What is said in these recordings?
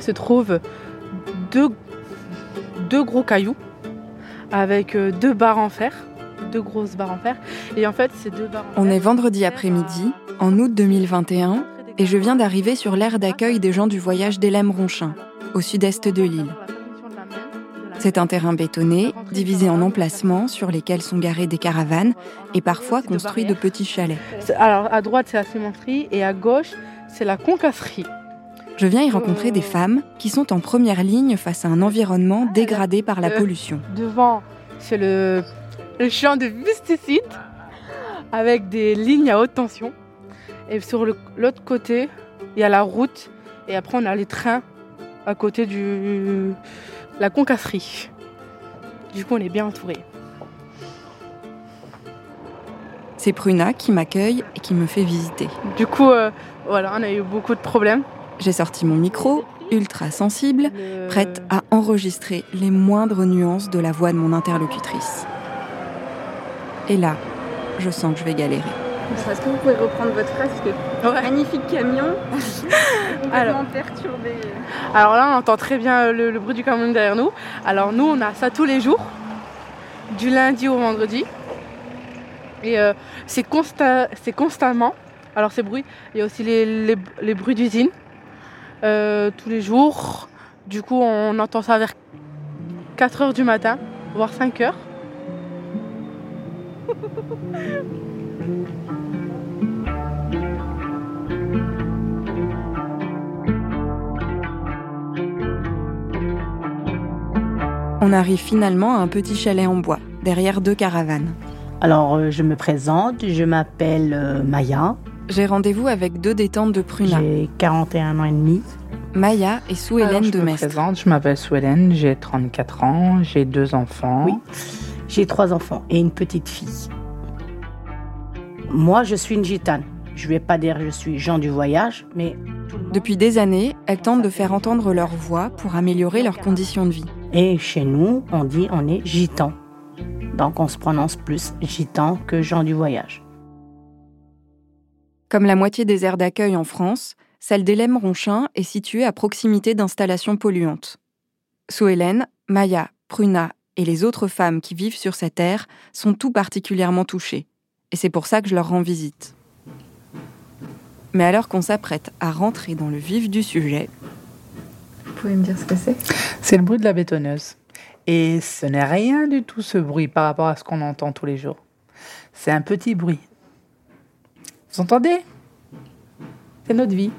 Se trouvent deux, deux gros cailloux avec euh, deux barres en fer, deux grosses barres en fer. Et en fait, ces deux barres en On fer est vendredi après-midi, en août 2021, et je viens d'arriver sur l'aire d'accueil des gens du voyage d'Elem-Ronchin, au sud-est de l'île. C'est un terrain bétonné, divisé en emplacements sur lesquels sont garées des caravanes et parfois construits de petits chalets. Alors à droite, c'est la cimenterie et à gauche, c'est la concasserie. Je viens y rencontrer des femmes qui sont en première ligne face à un environnement dégradé par la Euh. pollution. Devant, c'est le, le champ de pesticides avec des lignes à haute tension. Et sur le- l'autre côté, il y a la route. Et après, on a les trains à côté de la concasserie. Du coup, on est bien entouré. C'est Pruna qui m'accueille et qui me fait visiter. Du coup, euh, voilà, on a eu beaucoup de problèmes. J'ai sorti mon micro, ultra sensible, Le- prête à enregistrer les moindres nuances de la voix de mon interlocutrice. Et là, je sens que je vais galérer. Est-ce que vous pouvez reprendre votre phrase Parce que magnifique camion, Alors. perturbé. Alors là, on entend très bien le, le bruit du camion derrière nous. Alors nous, on a ça tous les jours, du lundi au vendredi. Et euh, c'est consta- c'est constamment. Alors ces bruits, il y a aussi les, les- les bruits d'usine euh, tous les jours. Du coup, on entend ça vers 4 heures du matin, voire 5 heures. On arrive finalement à un petit chalet en bois, derrière deux caravanes. Alors, euh, je me présente, je m'appelle euh, Maya, J'ai rendez-vous avec deux détentes de Pruna, j'ai 41 ans et demi. Maya et Sue Hélène je de me Mestre. présente, je m'appelle Swellen, j'ai 34 ans, j'ai deux enfants. Oui. J'ai trois enfants et une petite fille. Moi, je suis une gitane. Je vais pas dire que je suis Jean du voyage, mais Depuis des années, elles tentent de faire entendre leur voix pour améliorer leurs conditions de vie. Et chez nous, on dit on est gitan. Donc, on se prononce plus gitan que Jean du voyage. Comme la moitié des aires d'accueil en France, celle d'Hélène-Ronchin est située à proximité d'installations polluantes. Sue Hélène, Maya, Pruna et les autres femmes qui vivent sur cette aire sont tout particulièrement touchées. Et c'est pour ça que je leur rends visite. Mais alors qu'on s'apprête à rentrer dans le vif du sujet, Vous pouvez me dire ce que c'est? C'est le bruit de la bétonneuse. Et ce n'est rien du tout ce bruit par rapport à ce qu'on entend tous les jours. C'est un petit bruit. Vous entendez? C'est notre vie.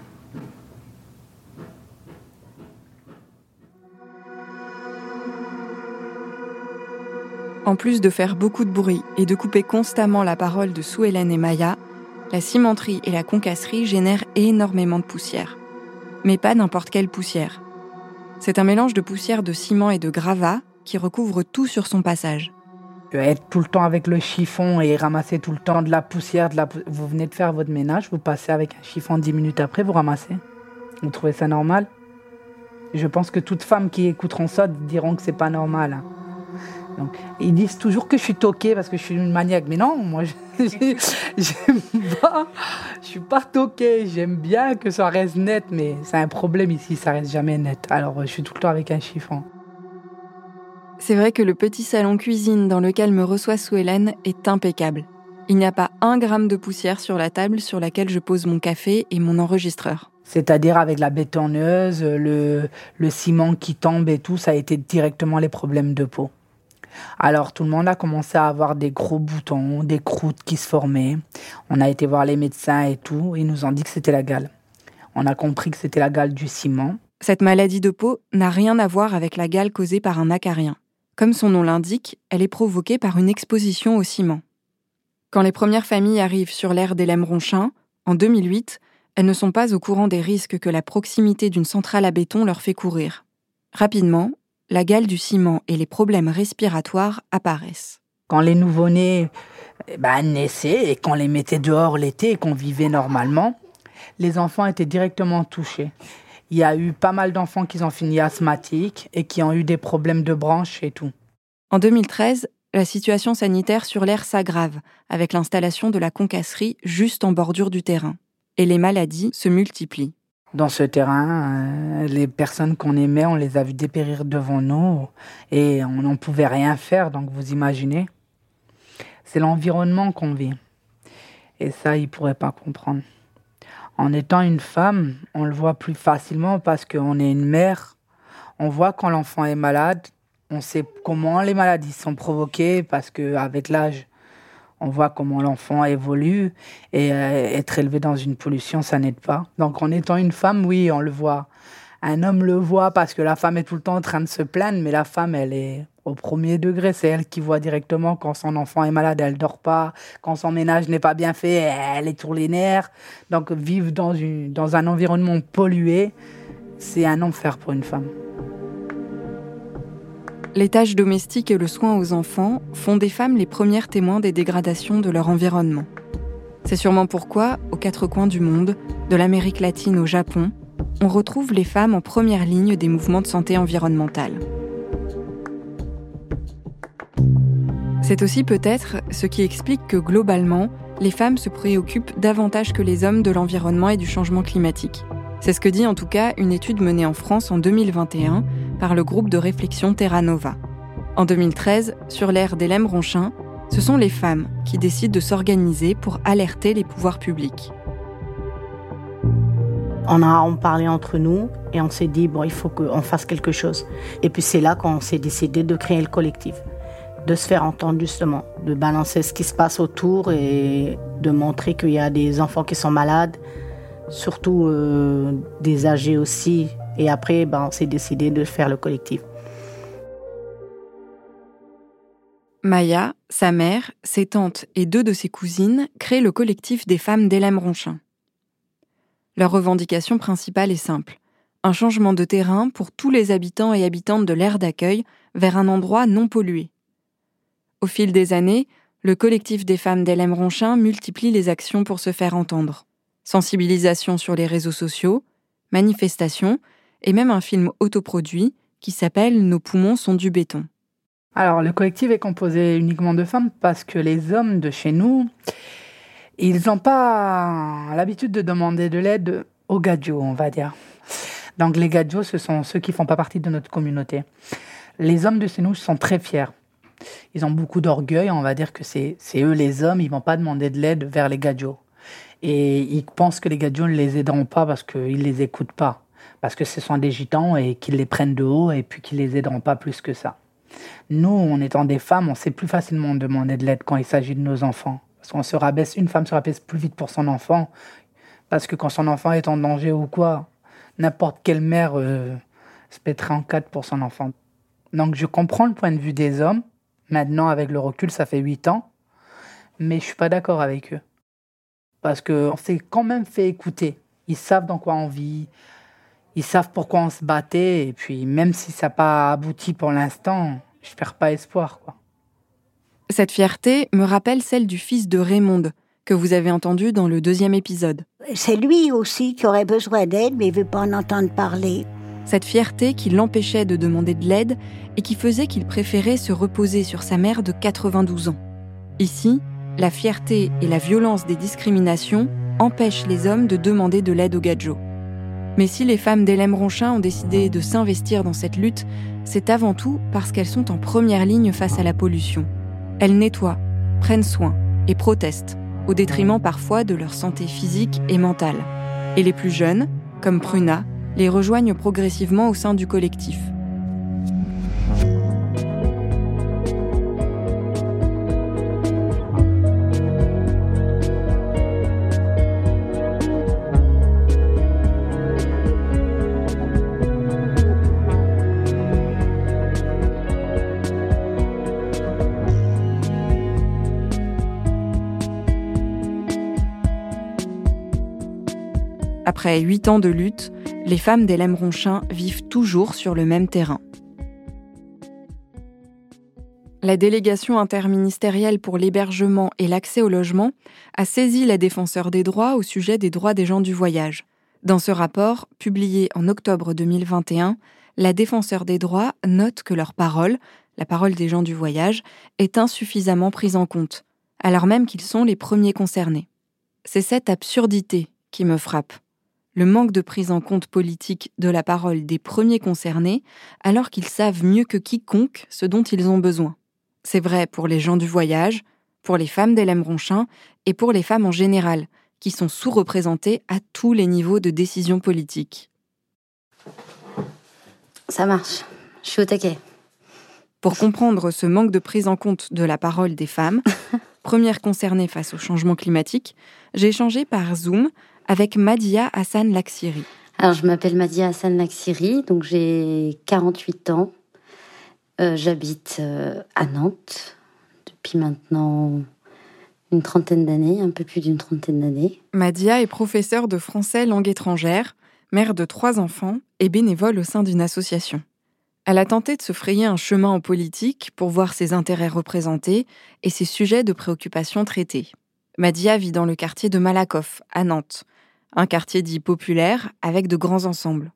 En plus de faire beaucoup de bruit et de couper constamment la parole de Sue Hélène et Maya, la cimenterie et la concasserie génèrent énormément de poussière. Mais pas n'importe quelle poussière. C'est un mélange de poussière de ciment et de gravat qui recouvre tout sur son passage. Être tout le temps avec le chiffon et ramasser tout le temps de la poussière. Vous venez de faire votre ménage, vous passez avec un chiffon 10 minutes après, vous ramassez. Vous trouvez ça normal? Je pense que toutes femmes qui écouteront ça diront que c'est pas normal. hein. Ils disent toujours que je suis toquée parce que je suis une maniaque. Mais non, moi, j'aime pas. Je suis pas toquée. J'aime bien que ça reste net, mais c'est un problème ici, ça reste jamais net. Alors, je suis tout le temps avec un chiffon. C'est vrai que le petit salon cuisine dans lequel me reçoit Sue Hélène est impeccable. Il n'y a pas un gramme de poussière sur la table sur laquelle je pose mon café et mon enregistreur. C'est-à-dire avec la bétonneuse, le, le ciment qui tombe et tout, ça a été directement les problèmes de peau. Alors tout le monde a commencé à avoir des gros boutons, des croûtes qui se formaient. On a été voir les médecins et tout, ils nous ont dit que c'était la gale. On a compris que c'était la gale du ciment. Cette maladie de peau n'a rien à voir avec la gale causée par un acarien. Comme son nom l'indique, elle est provoquée par une exposition au ciment. Quand les premières familles arrivent sur l'aire d'Hélène Ronchin, en 2008, elles ne sont pas au courant des risques que la proximité d'une centrale à béton leur fait courir. Rapidement, la gale du ciment et les problèmes respiratoires apparaissent. Quand les nouveau-nés bah, naissaient et qu'on les mettait dehors l'été et qu'on vivait normalement, les enfants étaient directement touchés. Il y a eu pas mal d'enfants qui ont fini asthmatiques et qui ont eu des problèmes de branches et tout. En 2013, la situation sanitaire sur l'air s'aggrave avec l'installation de la concasserie juste en bordure du terrain. Et les maladies se multiplient. Dans ce terrain, euh, les personnes qu'on aimait, on les a vues dépérir devant nous et on n'en pouvait rien faire, donc vous imaginez. C'est l'environnement qu'on vit. Et ça, ils ne pourraient pas comprendre. En étant une femme, on le voit plus facilement parce qu'on est une mère. On voit quand l'enfant est malade on sait comment les maladies sont provoquées parce qu'avec l'âge, on voit comment l'enfant évolue et euh, être élevé dans une pollution, ça n'aide pas. Donc en étant une femme, oui, on le voit. Un homme le voit parce que la femme est tout le temps en train de se plaindre, mais la femme, elle est au premier degré. C'est elle qui voit directement quand son enfant est malade, elle dort pas. Quand son ménage n'est pas bien fait, elle est sur les nerfs. Donc vivre dans, une, dans un environnement pollué, c'est un enfer pour une femme. Les tâches domestiques et le soin aux enfants font des femmes les premières témoins des dégradations de leur environnement. C'est sûrement pourquoi, aux quatre coins du monde, de l'Amérique latine au Japon, on retrouve les femmes en première ligne des mouvements de santé environnementale. C'est aussi peut-être ce qui explique que globalement, les femmes se préoccupent davantage que les hommes de l'environnement et du changement climatique. C'est ce que dit en tout cas une étude menée en France en 2021 par le groupe de réflexion Terra Nova. En 2013, sur l'ère d'Hélène Ronchin, ce sont les femmes qui décident de s'organiser pour alerter les pouvoirs publics. On a en parlé entre nous et on s'est dit, bon, il faut qu'on fasse quelque chose. Et puis c'est là qu'on s'est décidé de créer le collectif, de se faire entendre justement, de balancer ce qui se passe autour et de montrer qu'il y a des enfants qui sont malades, surtout euh, des âgés aussi. Et après, ben, on s'est décidé de faire le collectif. Maya, sa mère, ses tantes et deux de ses cousines créent le collectif des femmes d'Hélène Ronchin. Leur revendication principale est simple un changement de terrain pour tous les habitants et habitantes de l'aire d'accueil vers un endroit non pollué. Au fil des années, le collectif des femmes d'Hélène Ronchin multiplie les actions pour se faire entendre sensibilisation sur les réseaux sociaux, manifestations et même un film autoproduit qui s'appelle Nos poumons sont du béton. Alors, le collectif est composé uniquement de femmes parce que les hommes de chez nous, ils n'ont pas l'habitude de demander de l'aide aux gadgets, on va dire. Donc, les gadgets, ce sont ceux qui font pas partie de notre communauté. Les hommes de chez nous sont très fiers. Ils ont beaucoup d'orgueil, on va dire que c'est eux les hommes, ils vont pas demander de l'aide vers les gadgets. Et ils pensent que les gadios ne les aideront pas parce qu'ils ne les écoutent pas. Parce que ce sont des gitans et qu'ils les prennent de haut et puis qu'ils les aideront pas plus que ça. Nous, en étant des femmes, on sait plus facilement demander de l'aide quand il s'agit de nos enfants. Parce qu'on se rabaisse, une femme se rabaisse plus vite pour son enfant. Parce que quand son enfant est en danger ou quoi, n'importe quelle mère euh, se pèterait en quatre pour son enfant. Donc je comprends le point de vue des hommes. Maintenant, avec le recul, ça fait huit ans. Mais je suis pas d'accord avec eux parce qu'on s'est quand même fait écouter. Ils savent dans quoi on vit, ils savent pourquoi on se battait, et puis même si ça n'a pas abouti pour l'instant, je perds pas espoir. Quoi. Cette fierté me rappelle celle du fils de Raymond, que vous avez entendu dans le deuxième épisode. C'est lui aussi qui aurait besoin d'aide, mais il veut pas en entendre parler. Cette fierté qui l'empêchait de demander de l'aide et qui faisait qu'il préférait se reposer sur sa mère de 92 ans. Ici, la fierté et la violence des discriminations empêchent les hommes de demander de l'aide au gadjo. Mais si les femmes d'Elem Ronchin ont décidé de s'investir dans cette lutte, c'est avant tout parce qu'elles sont en première ligne face à la pollution. Elles nettoient, prennent soin et protestent, au détriment parfois de leur santé physique et mentale. Et les plus jeunes, comme Pruna, les rejoignent progressivement au sein du collectif. Après huit ans de lutte, les femmes d'Elem Ronchin vivent toujours sur le même terrain. La délégation interministérielle pour l'hébergement et l'accès au logement a saisi la défenseur des droits au sujet des droits des gens du voyage. Dans ce rapport, publié en octobre 2021, la défenseur des droits note que leur parole, la parole des gens du voyage, est insuffisamment prise en compte, alors même qu'ils sont les premiers concernés. C'est cette absurdité qui me frappe le manque de prise en compte politique de la parole des premiers concernés, alors qu'ils savent mieux que quiconque ce dont ils ont besoin. C'est vrai pour les gens du voyage, pour les femmes d'Elem Ronchin et pour les femmes en général, qui sont sous-représentées à tous les niveaux de décision politique. Ça marche, je suis au taquet. Pour comprendre ce manque de prise en compte de la parole des femmes, premières concernées face au changement climatique, j'ai échangé par Zoom avec Madia Hassan Laksiri. Alors, je m'appelle Madia Hassan Laksiri, donc j'ai 48 ans. Euh, j'habite euh, à Nantes depuis maintenant une trentaine d'années, un peu plus d'une trentaine d'années. Madia est professeure de français langue étrangère, mère de trois enfants et bénévole au sein d'une association. Elle a tenté de se frayer un chemin en politique pour voir ses intérêts représentés et ses sujets de préoccupation traités. Madia vit dans le quartier de Malakoff, à Nantes, un quartier dit populaire avec de grands ensembles.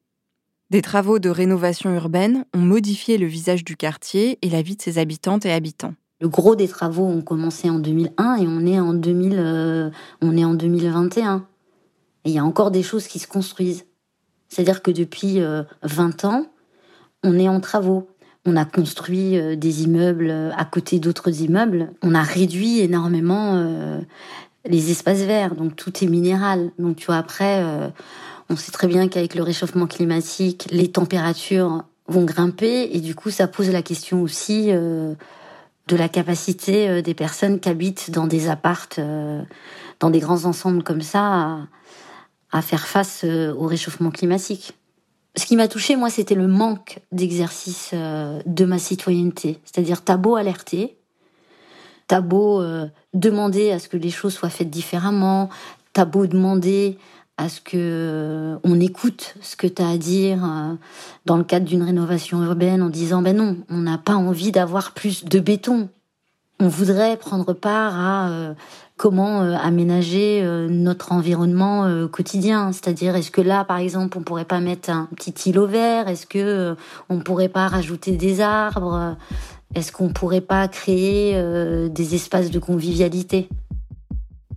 Des travaux de rénovation urbaine ont modifié le visage du quartier et la vie de ses habitantes et habitants. Le gros des travaux ont commencé en 2001 et on est en, 2000, euh, on est en 2021. Et il y a encore des choses qui se construisent. C'est-à-dire que depuis 20 euh, ans, on est en travaux. On a construit euh, des immeubles à côté d'autres immeubles. On a réduit énormément les espaces verts, donc tout est minéral. Donc tu vois, après, euh, on sait très bien qu'avec le réchauffement climatique, les températures vont grimper et du coup, ça pose la question aussi euh, de la capacité euh, des personnes qui habitent dans des appartes, dans des grands ensembles comme ça, à, faire face au réchauffement climatique. Ce qui m'a touché, moi, c'était le manque d'exercice de ma citoyenneté. C'est-à-dire, t'as beau alerter, T'as beau euh, demander à ce que les choses soient faites différemment, t'as beau demander à ce que euh, on écoute ce que tu as à dire euh, dans le cadre d'une rénovation urbaine en disant ben non, on n'a pas envie d'avoir plus de béton. On voudrait prendre part à comment aménager notre environnement quotidien, c'est-à-dire est-ce que là par exemple on pourrait pas mettre un petit îlot vert, est-ce que on pourrait pas rajouter des arbres? Est-ce qu'on pourrait pas créer euh, des espaces de convivialité?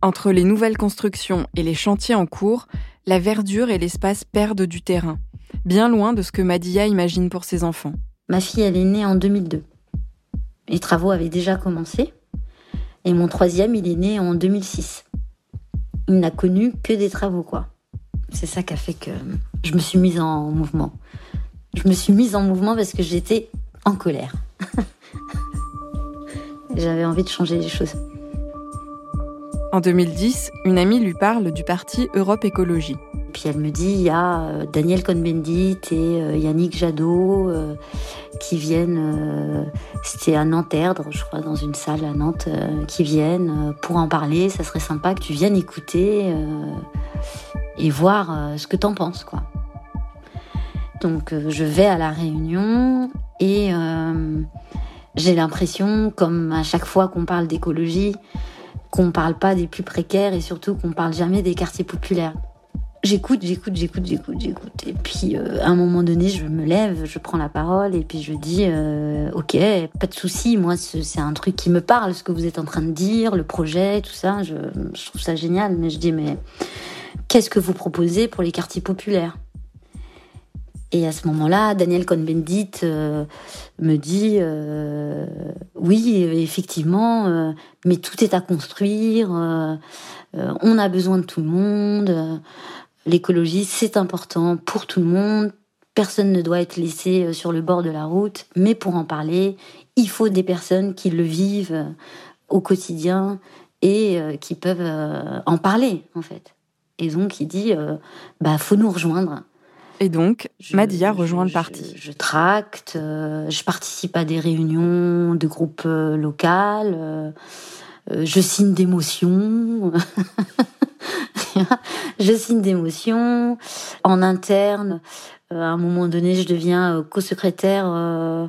Entre les nouvelles constructions et les chantiers en cours, la verdure et l'espace perdent du terrain, bien loin de ce que Madia imagine pour ses enfants. Ma fille, elle est née en 2002. Les travaux avaient déjà commencé. Et mon troisième, il est né en 2006. Il n'a connu que des travaux, quoi. C'est ça qui a fait que je me suis mise en mouvement. Je me suis mise en mouvement parce que j'étais en colère. J'avais envie de changer les choses. En 2010, une amie lui parle du parti Europe Écologie. Puis elle me dit, il y a euh, Daniel Cohn-Bendit et euh, Yannick Jadot euh, qui viennent, c'était à Nanterre, je crois, dans une salle à Nantes, qui viennent pour en parler. Ça serait sympa que tu viennes écouter et voir ce que t'en penses, quoi. Donc je vais à la réunion et j'ai l'impression, comme à chaque fois qu'on parle d'écologie, qu'on parle pas des plus précaires et surtout qu'on parle jamais des quartiers populaires. J'écoute, j'écoute, j'écoute, j'écoute, j'écoute. Et puis, euh, à un moment donné, je me lève, je prends la parole et puis je dis, euh, ok, pas de souci. Moi, c'est un truc qui me parle, ce que vous êtes en train de dire, le projet, tout ça. Je, je trouve ça génial. Mais je dis, mais qu'est-ce que vous proposez pour les quartiers populaires? Et à ce moment-là, Daniel Cohn-Bendit euh, me dit, euh, oui, effectivement, euh, mais tout est à construire. euh, euh, on a besoin de tout le monde. euh, L'écologie, c'est important pour tout le monde. Personne ne doit être laissé sur le bord de la route. Mais pour en parler, il faut des personnes qui le vivent au quotidien et qui peuvent en parler, en fait. Et donc, il dit, bah, faut nous rejoindre. Et donc, Je- Madia rejoint le parti. Je, je tracte, euh, je participe à des réunions de groupes euh, locales, euh, euh, je signe des motions. je signe des motions. En interne, à un moment donné, je deviens co-secrétaire. Euh,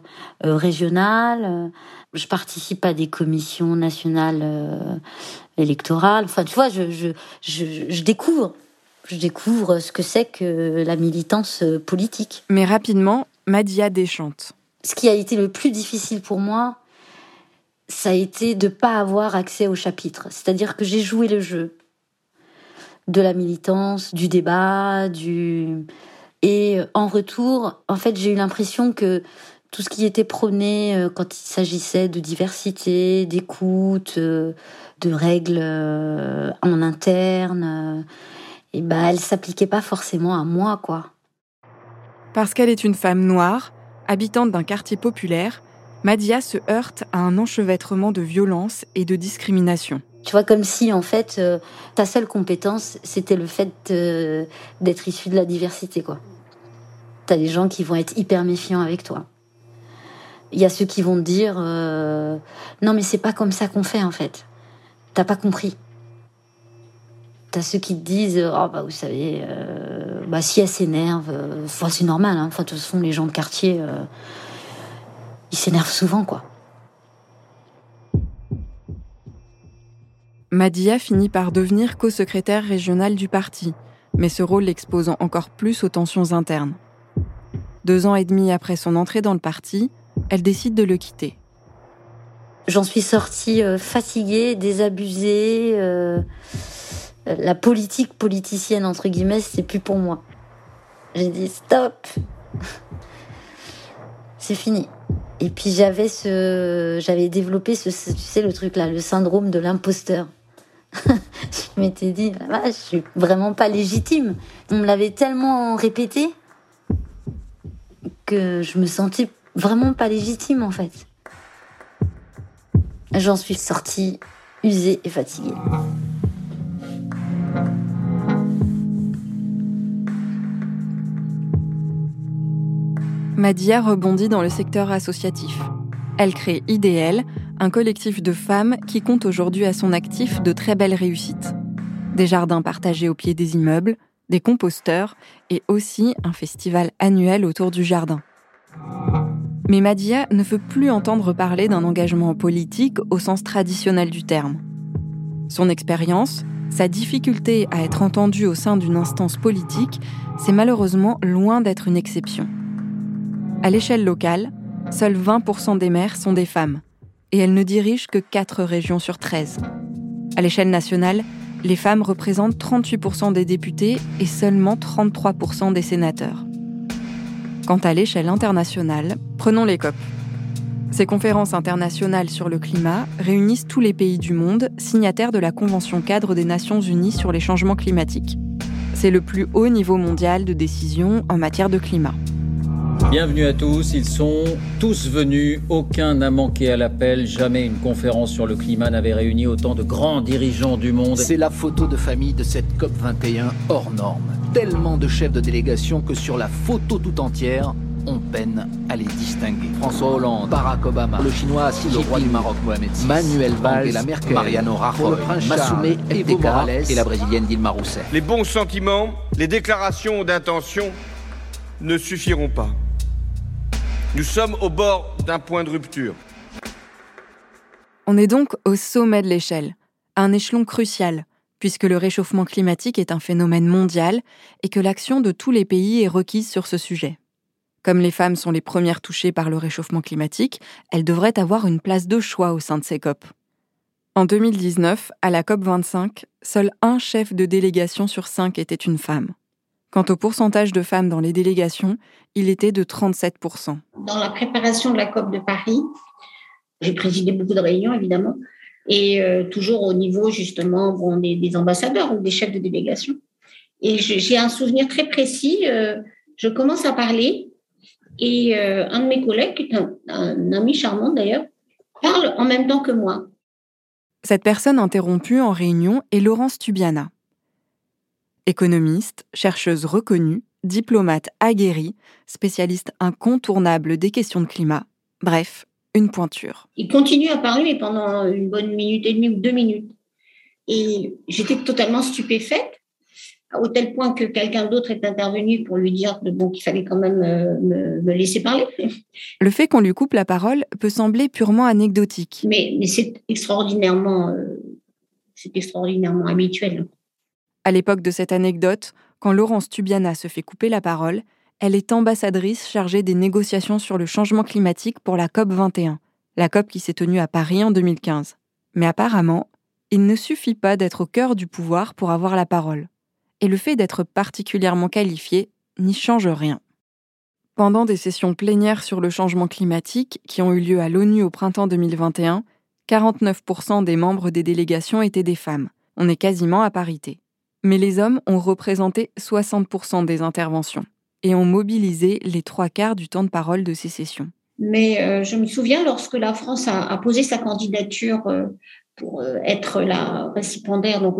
Je participe à des commissions nationales électorales. Enfin, tu vois, je, je, je, je découvre. Je découvre ce que c'est que la militance euh, politique. Mais rapidement, Madia déchante. Ce qui a été le plus difficile pour moi, ça a été de pas avoir accès au chapitre. C'est-à-dire que j'ai joué le jeu de la militance, du débat, du et en retour, en fait, j'ai eu l'impression que tout ce qui était prôné euh, quand il s'agissait de diversité, d'écoute, euh, de règles euh, en interne, et ben, elle s'appliquait pas forcément à moi, quoi. Parce qu'elle est une femme noire, habitante d'un quartier populaire, Madia se heurte à un enchevêtrement de violence et de discrimination. Tu vois, comme si en fait, euh, ta seule compétence, c'était le fait euh, d'être issu de la diversité, quoi. T'as des gens qui vont être hyper méfiants avec toi. Il y a ceux qui vont te dire euh, non, mais c'est pas comme ça qu'on fait en fait. T'as pas compris. T'as ceux qui te disent oh bah vous savez, euh, bah si elle s'énerve, euh, enfin, c'est normal. Hein. Enfin, de toute façon, les gens de quartier, euh, ils s'énervent souvent, quoi. Madia finit par devenir co-secrétaire régionale du parti, mais ce rôle l'exposant encore plus aux tensions internes. Deux ans et demi après son entrée dans le parti, elle décide de le quitter. J'en suis sortie fatiguée, désabusée. La politique politicienne, entre guillemets, c'est plus pour moi. J'ai dit stop. c'est fini. Et puis j'avais ce, j'avais développé ce, tu sais le truc là, le syndrome de l'imposteur. je m'étais dit, ah, je suis vraiment pas légitime. On me l'avait tellement répété que je me sentais vraiment pas légitime en fait. J'en suis sortie usée et fatiguée. Madia rebondit dans le secteur associatif. Elle crée IDL, un collectif de femmes qui compte aujourd'hui à son actif de très belles réussites. Des jardins partagés au pied des immeubles, des composteurs et aussi un festival annuel autour du jardin. Mais Madia ne veut plus entendre parler d'un engagement politique au sens traditionnel du terme. Son expérience, sa difficulté à être entendue au sein d'une instance politique, c'est malheureusement loin d'être une exception. À l'échelle locale, seuls 20% des maires sont des femmes, et elles ne dirigent que 4 régions sur 13. À l'échelle nationale, les femmes représentent 38% des députés et seulement 33% des sénateurs. Quant à l'échelle internationale, prenons les COP. Ces conférences internationales sur le climat réunissent tous les pays du monde signataires de la Convention cadre des Nations Unies sur les changements climatiques. C'est le plus haut niveau mondial de décision en matière de climat. Bienvenue à tous, ils sont tous venus, aucun n'a manqué à l'appel, jamais une conférence sur le climat n'avait réuni autant de grands dirigeants du monde. C'est la photo de famille de cette COP 21 hors norme. Tellement de chefs de délégation que sur la photo tout entière, on peine à les distinguer. François Hollande, Barack Obama, le chinois Xi le roi du Maroc Mohamed VI, Manuel Valls, Angela Merkel, Mariano Rajoy, Massoumé Evo Morales et la brésilienne Dilma Rousseff. Les bons sentiments, les déclarations d'intention ne suffiront pas. Nous sommes au bord d'un point de rupture. On est donc au sommet de l'échelle, à un échelon crucial, puisque le réchauffement climatique est un phénomène mondial et que l'action de tous les pays est requise sur ce sujet. Comme les femmes sont les premières touchées par le réchauffement climatique, elles devraient avoir une place de choix au sein de ces COP. En 2019, à la COP25, seul un chef de délégation sur cinq était une femme. Quant au pourcentage de femmes dans les délégations, il était de 37%. Dans la préparation de la COP de Paris, j'ai présidé beaucoup de réunions, évidemment, et euh, toujours au niveau, justement, bon, des, ambassadeurs ou des chefs de délégation. Et j'ai un souvenir très précis. Euh, je commence à parler et euh, un de mes collègues, qui est un, ami charmant d'ailleurs, parle en même temps que moi. Cette personne interrompue en réunion est Laurence Tubiana. Économiste, chercheuse reconnue, diplomate aguerrie, spécialiste incontournable des questions de climat, bref, une pointure. Il continue à parler pendant une bonne minute et demie ou deux minutes. Et j'étais totalement stupéfaite au tel point que quelqu'un d'autre est intervenu pour lui dire bon, qu'il fallait quand même euh, me, laisser parler. Le fait qu'on lui coupe la parole peut sembler purement anecdotique. Mais, mais c'est extraordinairement, euh, c'est extraordinairement habituel. À l'époque de cette anecdote, quand Laurence Tubiana se fait couper la parole, elle est ambassadrice chargée des négociations sur le changement climatique pour la COP 21, la COP qui s'est tenue à Paris en 2015. Mais apparemment, il ne suffit pas d'être au cœur du pouvoir pour avoir la parole et le fait d'être particulièrement qualifié n'y change rien. Pendant des sessions plénières sur le changement climatique qui ont eu lieu à l'ONU au printemps 2021, 49% des membres des délégations étaient des femmes. On est quasiment à parité. Mais les hommes ont représenté 60% des interventions et ont mobilisé les trois quarts du temps de parole de ces sessions. Mais euh, je me souviens lorsque la France a, posé sa candidature euh, pour euh, être la récipiendaire, donc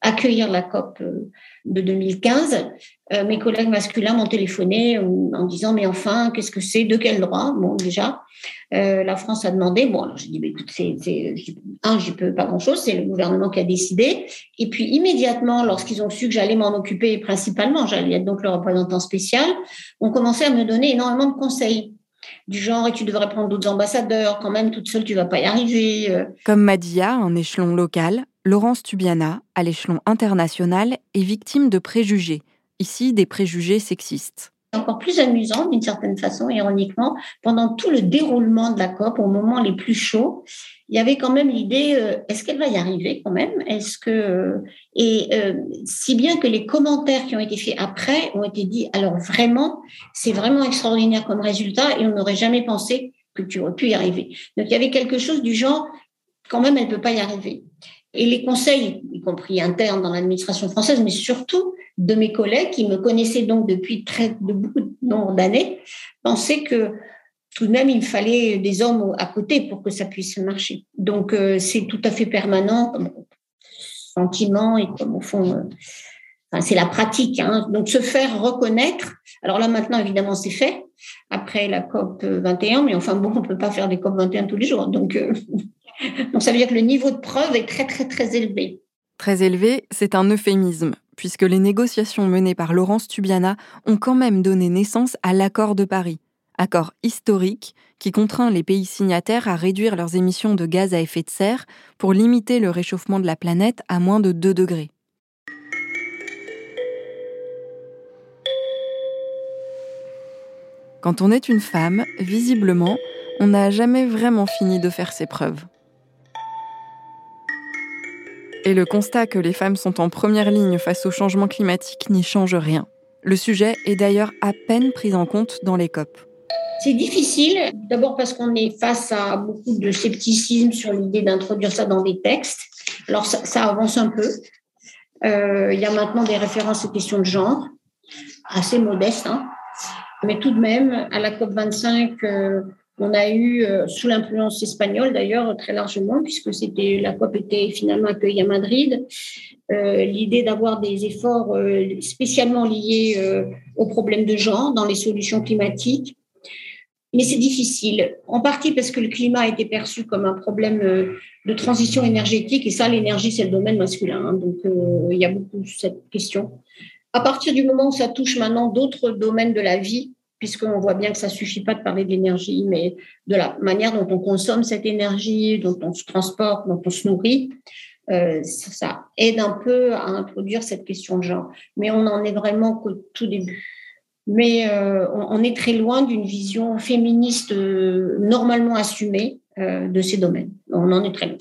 accueillir la COP de 2015, euh, mes collègues masculins m'ont téléphoné en disant mais enfin qu'est-ce que c'est de quel droit? Bon déjà euh, la France a demandé. Bon alors j'ai dit mais écoute c'est un j'y peux pas grand chose c'est le gouvernement qui a décidé. Et puis immédiatement lorsqu'ils ont su que j'allais m'en occuper principalement j'allais être donc le représentant spécial on commençait à me donner énormément de conseils du genre et tu devrais prendre d'autres ambassadeurs quand même toute seule tu vas pas y arriver euh. comme Madia un échelon local Laurence Tubiana, à l'échelon international, est victime de préjugés, ici des préjugés sexistes. Encore plus amusant d'une certaine façon, ironiquement, pendant tout le déroulement de la COP, au moment les plus chauds, il y avait quand même l'idée euh, est-ce qu'elle va y arriver quand même? Est-ce que euh, et euh, si bien que les commentaires qui ont été faits après ont été dit alors vraiment c'est vraiment extraordinaire comme résultat et on n'aurait jamais pensé que tu aurais pu y arriver. Donc il y avait quelque chose du genre quand même elle peut pas y arriver. Et les conseils, y compris internes dans l'administration française, mais surtout de mes collègues qui me connaissaient donc depuis très de beaucoup de nombre d'années, pensaient que tout de même, il fallait des hommes à côté pour que ça puisse marcher. Donc, euh, c'est tout à fait permanent comme sentiment et comme au fond, euh, c'est la pratique. Hein. Donc, se faire reconnaître. Alors là, maintenant, évidemment, c'est fait après la COP 21, mais enfin bon, on peut pas faire des COP 21 tous les jours. Donc, euh, donc ça veut dire que le niveau de preuve est très très très élevé. Très élevé, c'est un euphémisme, puisque les négociations menées par Laurence Tubiana ont quand même donné naissance à l'accord de Paris, accord historique qui contraint les pays signataires à réduire leurs émissions de gaz à effet de serre pour limiter le réchauffement de la planète à moins de 2 degrés. Quand on est une femme, visiblement, on n'a jamais vraiment fini de faire ses preuves. Et le constat que les femmes sont en première ligne face au changement climatique n'y change rien. Le sujet est d'ailleurs à peine pris en compte dans les COP. C'est difficile, d'abord parce qu'on est face à beaucoup de scepticisme sur l'idée d'introduire ça dans des textes. Alors ça, avance un peu. Euh, il y a maintenant des références aux questions de genre, assez modestes, hein. mais tout de même, à la COP 25, on a eu, euh, sous l'influence espagnole d'ailleurs, très largement, puisque c'était la COP était finalement accueillie à Madrid, euh, l'idée d'avoir des efforts euh, spécialement liés aux problèmes de genre dans les solutions climatiques. Mais c'est difficile, en partie parce que le climat a été perçu comme un problème de transition énergétique, et ça, l'énergie, c'est le domaine masculin. Hein. donc, il y a beaucoup cette question. À partir du moment où ça touche maintenant d'autres domaines de la vie, puisqu'on voit bien que ça suffit pas de parler de l'énergie, mais de la manière dont on consomme cette énergie, dont on se transporte, dont on se nourrit. euh, ça aide un peu à introduire cette question de genre. Mais on n'en est vraiment qu'au tout début. Mais euh, on, est très loin d'une vision féministe euh, normalement assumée de ces domaines. On en est très loin.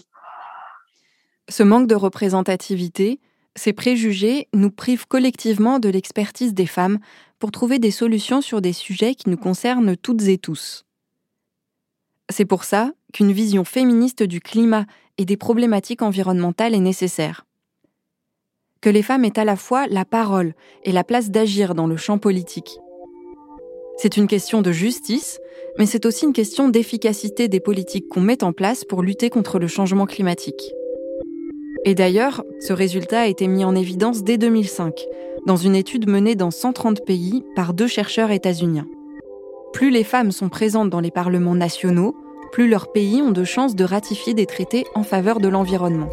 Ce manque de représentativité, ces préjugés nous privent collectivement de l'expertise des femmes pour trouver des solutions sur des sujets qui nous concernent toutes et tous. C'est pour ça qu'une vision féministe du climat et des problématiques environnementales est nécessaire. Que les femmes aient à la fois la parole et la place d'agir dans le champ politique. C'est une question de justice, mais c'est aussi une question d'efficacité des politiques qu'on met en place pour lutter contre le changement climatique. Et d'ailleurs, ce résultat a été mis en évidence dès 2005, dans une étude menée dans 130 pays par deux chercheurs états-uniens. Plus les femmes sont présentes dans les parlements nationaux, plus leurs pays ont de chances de ratifier des traités en faveur de l'environnement.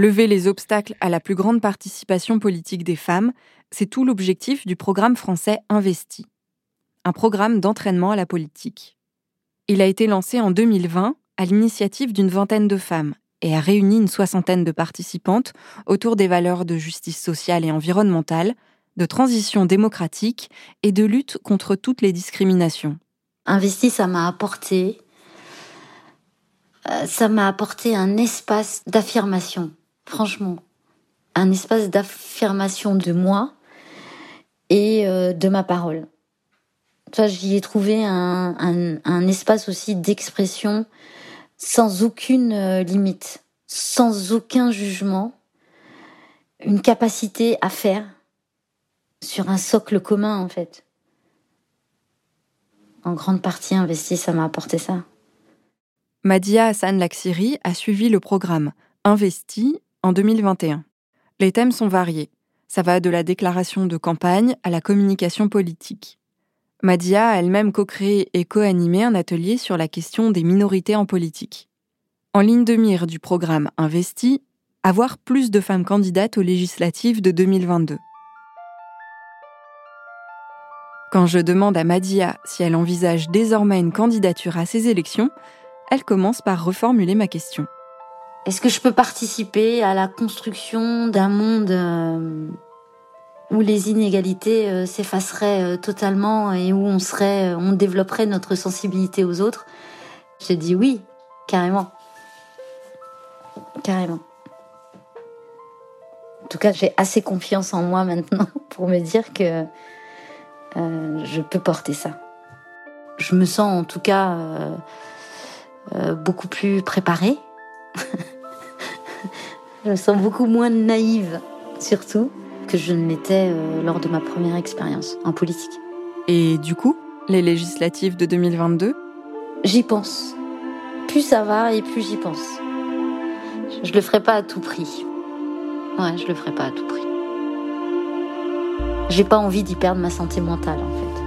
Lever les obstacles à la plus grande participation politique des femmes, c'est tout l'objectif du programme français Investi, un programme d'entraînement à la politique. Il a été lancé en 2020 à l'initiative d'une vingtaine de femmes et a réuni une soixantaine de participantes autour des valeurs de justice sociale et environnementale, de transition démocratique et de lutte contre toutes les discriminations. Investi, ça m'a apporté euh, ça m'a apporté un espace d'affirmation franchement, un espace d'affirmation de moi et euh, de ma parole. j'y ai trouvé un, espace aussi d'expression sans aucune euh, limite, sans aucun jugement, une capacité à faire sur un socle commun en fait. En grande partie investi, ça m'a apporté ça. Madia Hassan Laksiri a suivi le programme Investi en 2021. Les thèmes sont variés. Ça va de la déclaration de campagne à la communication politique. Madia a elle-même co-créé et co-animé un atelier sur la question des minorités en politique. En ligne de mire du programme Investi, avoir plus de femmes candidates aux législatives de 2022. Quand je demande à Madia si elle envisage désormais une candidature à ces élections, elle commence par reformuler ma question. Est-ce que je peux participer à la construction d'un monde euh, où les inégalités euh, s'effaceraient euh, totalement et où on on développerait notre sensibilité aux autres? J'ai dit oui, carrément, carrément. En tout cas, j'ai assez confiance en moi maintenant pour me dire que je peux porter ça. Je me sens en tout cas beaucoup plus préparée je me sens beaucoup moins naïve, surtout, que je ne l'étais euh, lors de ma première expérience en politique. Et du coup, les législatives de 2022 J'y pense. Plus ça va et plus j'y pense. Je le ferai pas à tout prix. Ouais, je le ferai pas à tout prix. J'ai pas envie d'y perdre ma santé mentale en fait.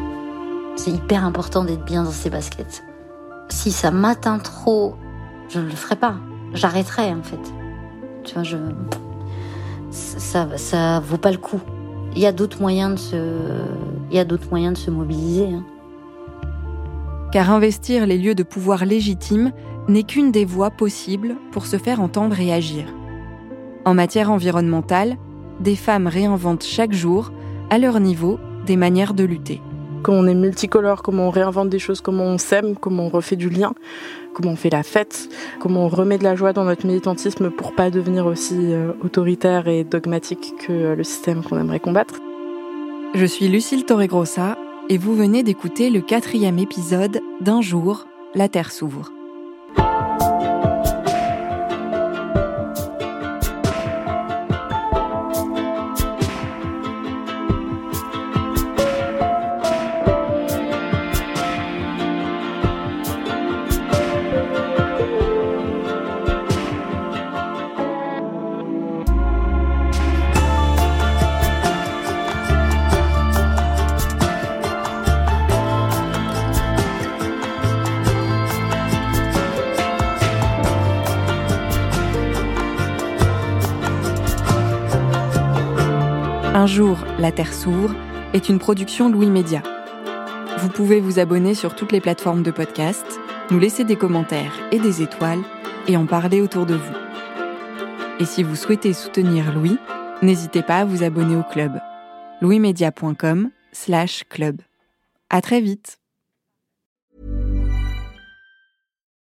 C'est hyper important d'être bien dans ses baskets. Si ça m'atteint trop, je ne le ferai pas j'arrêterai en fait. Ça ça vaut pas le coup. Il y a d'autres moyens de se il y a d'autres moyens de se mobiliser. Hein. Car investir les lieux de pouvoir légitimes n'est qu'une des voies possibles pour se faire entendre et agir. En matière environnementale, des femmes réinventent chaque jour, à leur niveau, des manières de lutter. Comment on est multicolore, comment on réinvente des choses, comment on s'aime, comment on refait du lien, comment on fait la fête, comment on remet de la joie dans notre militantisme pour pas devenir aussi euh, autoritaire et dogmatique que euh, le système qu'on aimerait combattre. Je suis Lucille Torregrossa et vous venez d'écouter le quatrième épisode d'Un jour, la Terre s'ouvre. Un jour, la Terre s'ouvre est une production Louis Média. Vous pouvez vous abonner sur toutes les plateformes de podcast, nous laisser des commentaires et des étoiles et en parler autour de vous. Et si vous souhaitez soutenir Louis, n'hésitez pas à vous abonner au club. louismedia.com slash club. À très vite